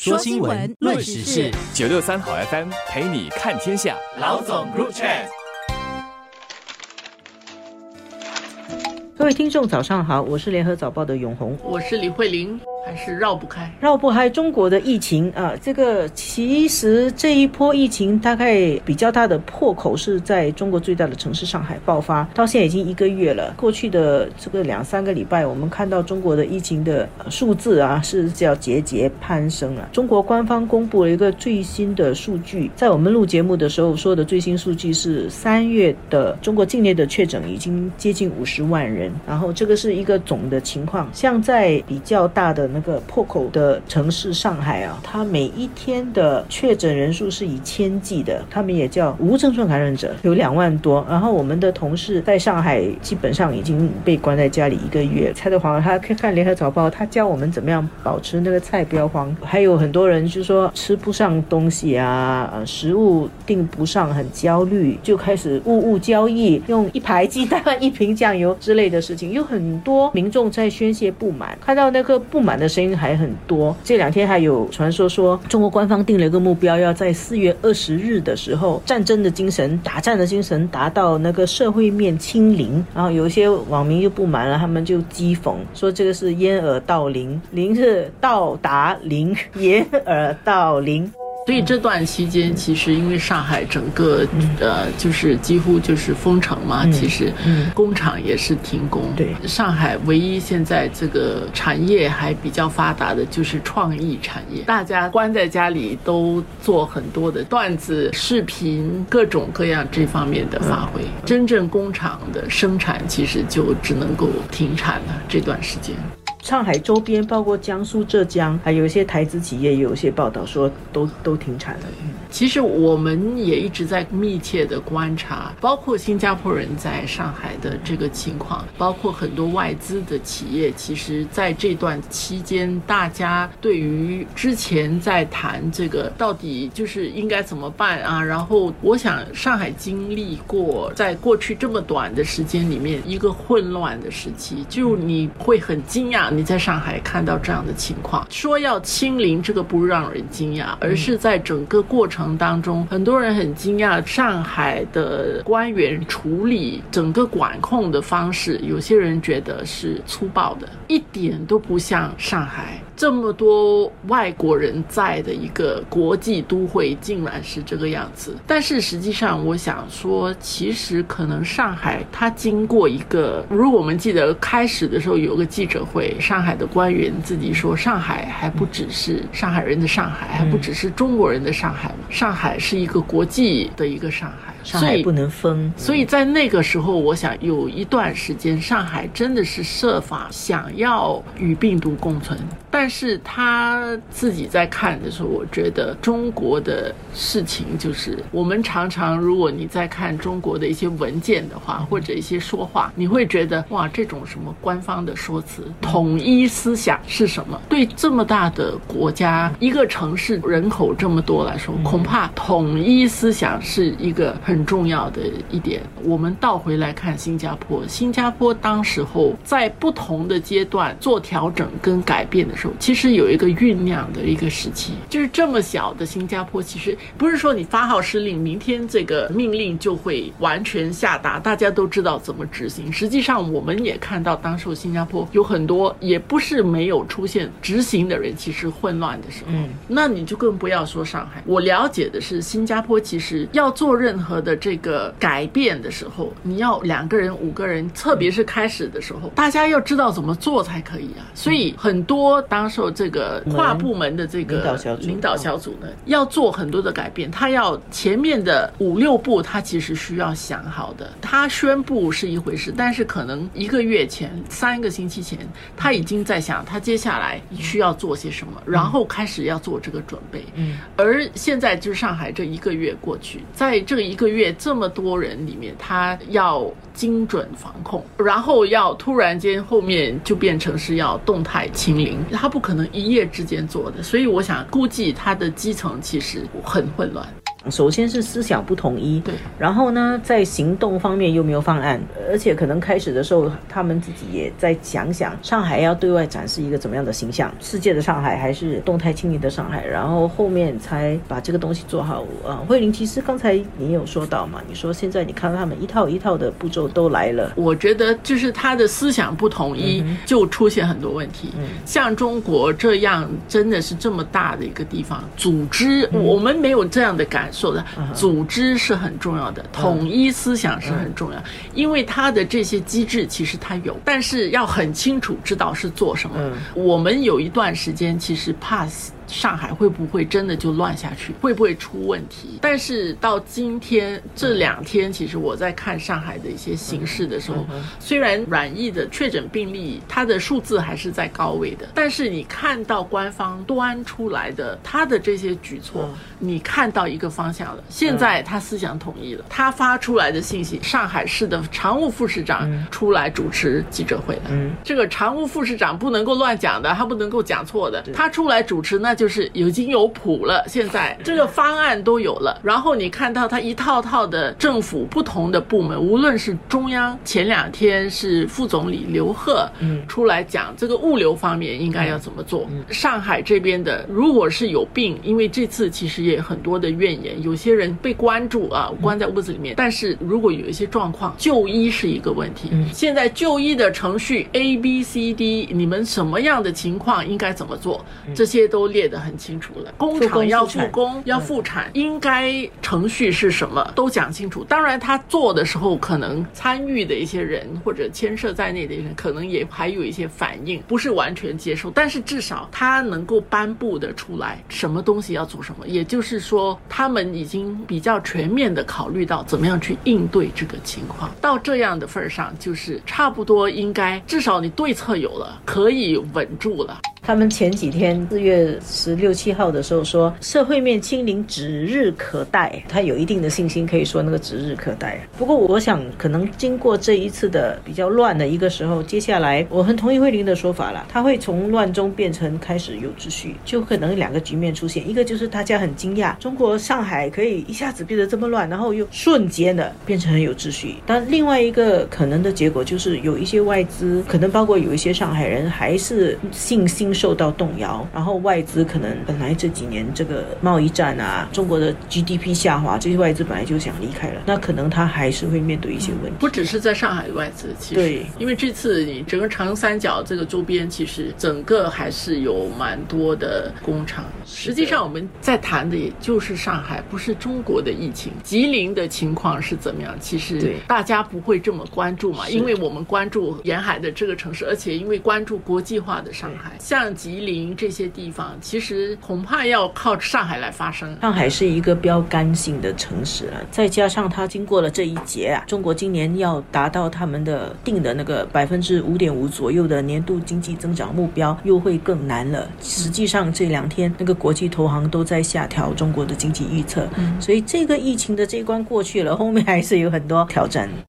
说新闻，论时事，九六三好 FM 陪你看天下。老总入场。各位听众，早上好，我是联合早报的永红，我是李慧玲。还是绕不开，绕不开中国的疫情啊！这个其实这一波疫情大概比较大的破口是在中国最大的城市上海爆发，到现在已经一个月了。过去的这个两三个礼拜，我们看到中国的疫情的数字啊是叫节节攀升啊。中国官方公布了一个最新的数据，在我们录节目的时候说的最新数据是三月的中国境内的确诊已经接近五十万人，然后这个是一个总的情况，像在比较大的。那个破口的城市上海啊，它每一天的确诊人数是以千计的，他们也叫无症状感染者有两万多。然后我们的同事在上海基本上已经被关在家里一个月。蔡德华他看联合早报，他教我们怎么样保持那个菜不要慌。还有很多人就说吃不上东西啊，食物订不上，很焦虑，就开始物物交易，用一排鸡蛋、一瓶酱油之类的事情。有很多民众在宣泄不满，看到那个不满的。声音还很多。这两天还有传说说，中国官方定了一个目标，要在四月二十日的时候，战争的精神、打战的精神达到那个社会面清零。然后有一些网民就不满了，他们就讥讽说，这个是掩耳盗铃，铃是到达铃，掩耳盗铃。所以这段期间，其实因为上海整个呃，就是几乎就是封城嘛，其实工厂也是停工。对，上海唯一现在这个产业还比较发达的就是创意产业，大家关在家里都做很多的段子、视频，各种各样这方面的发挥。真正工厂的生产其实就只能够停产了这段时间。上海周边，包括江苏、浙江，还有一些台资企业，有一些报道说都都停产了。其实我们也一直在密切的观察，包括新加坡人在上海的这个情况，包括很多外资的企业。其实，在这段期间，大家对于之前在谈这个到底就是应该怎么办啊？然后，我想上海经历过在过去这么短的时间里面一个混乱的时期，就你会很惊讶，你在上海看到这样的情况，说要清零，这个不让人惊讶，而是在整个过程。程当中，很多人很惊讶上海的官员处理整个管控的方式，有些人觉得是粗暴的，一点都不像上海。这么多外国人在的一个国际都会，竟然是这个样子。但是实际上，我想说，其实可能上海它经过一个，如果我们记得开始的时候有个记者会，上海的官员自己说，上海还不只是上海人的上海，还不只是中国人的上海上海是一个国际的一个上海。上海不能封，所以在那个时候，我想有一段时间，上海真的是设法想要与病毒共存。但是他自己在看的时候，我觉得中国的事情就是，我们常常如果你在看中国的一些文件的话，或者一些说话，你会觉得哇，这种什么官方的说辞，统一思想是什么？对这么大的国家，一个城市人口这么多来说，恐怕统一思想是一个很。重要的一点，我们倒回来看新加坡。新加坡当时候在不同的阶段做调整跟改变的时候，其实有一个酝酿的一个时期。就是这么小的新加坡，其实不是说你发号施令，明天这个命令就会完全下达，大家都知道怎么执行。实际上，我们也看到当时候新加坡有很多，也不是没有出现执行的人，其实混乱的时候。嗯，那你就更不要说上海。我了解的是，新加坡其实要做任何的。的这个改变的时候，你要两个人、五个人，特别是开始的时候，大家要知道怎么做才可以啊。所以很多当时候这个跨部门的这个领导小组，领导小组呢，要做很多的改变。他要前面的五六步，他其实需要想好的。他宣布是一回事，但是可能一个月前、三个星期前，他已经在想他接下来需要做些什么，然后开始要做这个准备。嗯，而现在就是上海这一个月过去，在这一个月。这么多人里面，他要精准防控，然后要突然间后面就变成是要动态清零，他不可能一夜之间做的，所以我想估计他的基层其实很混乱。首先是思想不统一，对，然后呢，在行动方面又没有方案，而且可能开始的时候，他们自己也在想想，上海要对外展示一个怎么样的形象，世界的上海还是动态清零的上海，然后后面才把这个东西做好。呃，慧玲，其实刚才你有说到嘛，你说现在你看到他们一套一套的步骤都来了，我觉得就是他的思想不统一，就出现很多问题。像中国这样真的是这么大的一个地方，组织我们没有这样的感受的，组织是很重要的，统一思想是很重要，因为它的这些机制其实它有，但是要很清楚知道是做什么。我们有一段时间其实怕。上海会不会真的就乱下去？会不会出问题？但是到今天这两天，其实我在看上海的一些形势的时候，虽然软疫的确诊病例它的数字还是在高位的，但是你看到官方端出来的他的这些举措，你看到一个方向了。现在他思想统一了，他发出来的信息，上海市的常务副市长出来主持记者会了。嗯，这个常务副市长不能够乱讲的，他不能够讲错的，他出来主持那。就是已经有谱了，现在这个方案都有了，然后你看到他一套套的政府不同的部门，无论是中央，前两天是副总理刘鹤嗯。出来讲这个物流方面应该要怎么做，上海这边的如果是有病，因为这次其实也很多的怨言，有些人被关住啊，关在屋子里面，但是如果有一些状况，就医是一个问题，现在就医的程序 A B C D，你们什么样的情况应该怎么做，这些都列。得很清楚了，工厂要复工要复产，应该程序是什么都讲清楚。当然，他做的时候可能参与的一些人或者牵涉在内的人，可能也还有一些反应，不是完全接受。但是至少他能够颁布的出来，什么东西要做什么，也就是说，他们已经比较全面的考虑到怎么样去应对这个情况。到这样的份儿上，就是差不多应该至少你对策有了，可以稳住了。他们前几天四月十六七号的时候说，社会面清零指日可待，他有一定的信心，可以说那个指日可待。不过我想，可能经过这一次的比较乱的一个时候，接下来我很同意慧玲的说法了，他会从乱中变成开始有秩序，就可能两个局面出现，一个就是大家很惊讶，中国上海可以一下子变得这么乱，然后又瞬间的变成很有秩序。但另外一个可能的结果就是有一些外资，可能包括有一些上海人还是信心。受到动摇，然后外资可能本来这几年这个贸易战啊，中国的 GDP 下滑，这些外资本来就想离开了，那可能他还是会面对一些问题。不只是在上海的外资，其实对，因为这次你整个长三角这个周边，其实整个还是有蛮多的工厂。实际上我们在谈的也就是上海，不是中国的疫情。吉林的情况是怎么样？其实大家不会这么关注嘛，因为我们关注沿海的这个城市，而且因为关注国际化的上海，像。吉林这些地方，其实恐怕要靠上海来发声。上海是一个标杆性的城市啊，再加上它经过了这一劫啊，中国今年要达到他们的定的那个百分之五点五左右的年度经济增长目标，又会更难了。实际上这两天那个国际投行都在下调中国的经济预测，所以这个疫情的这一关过去了，后面还是有很多挑战。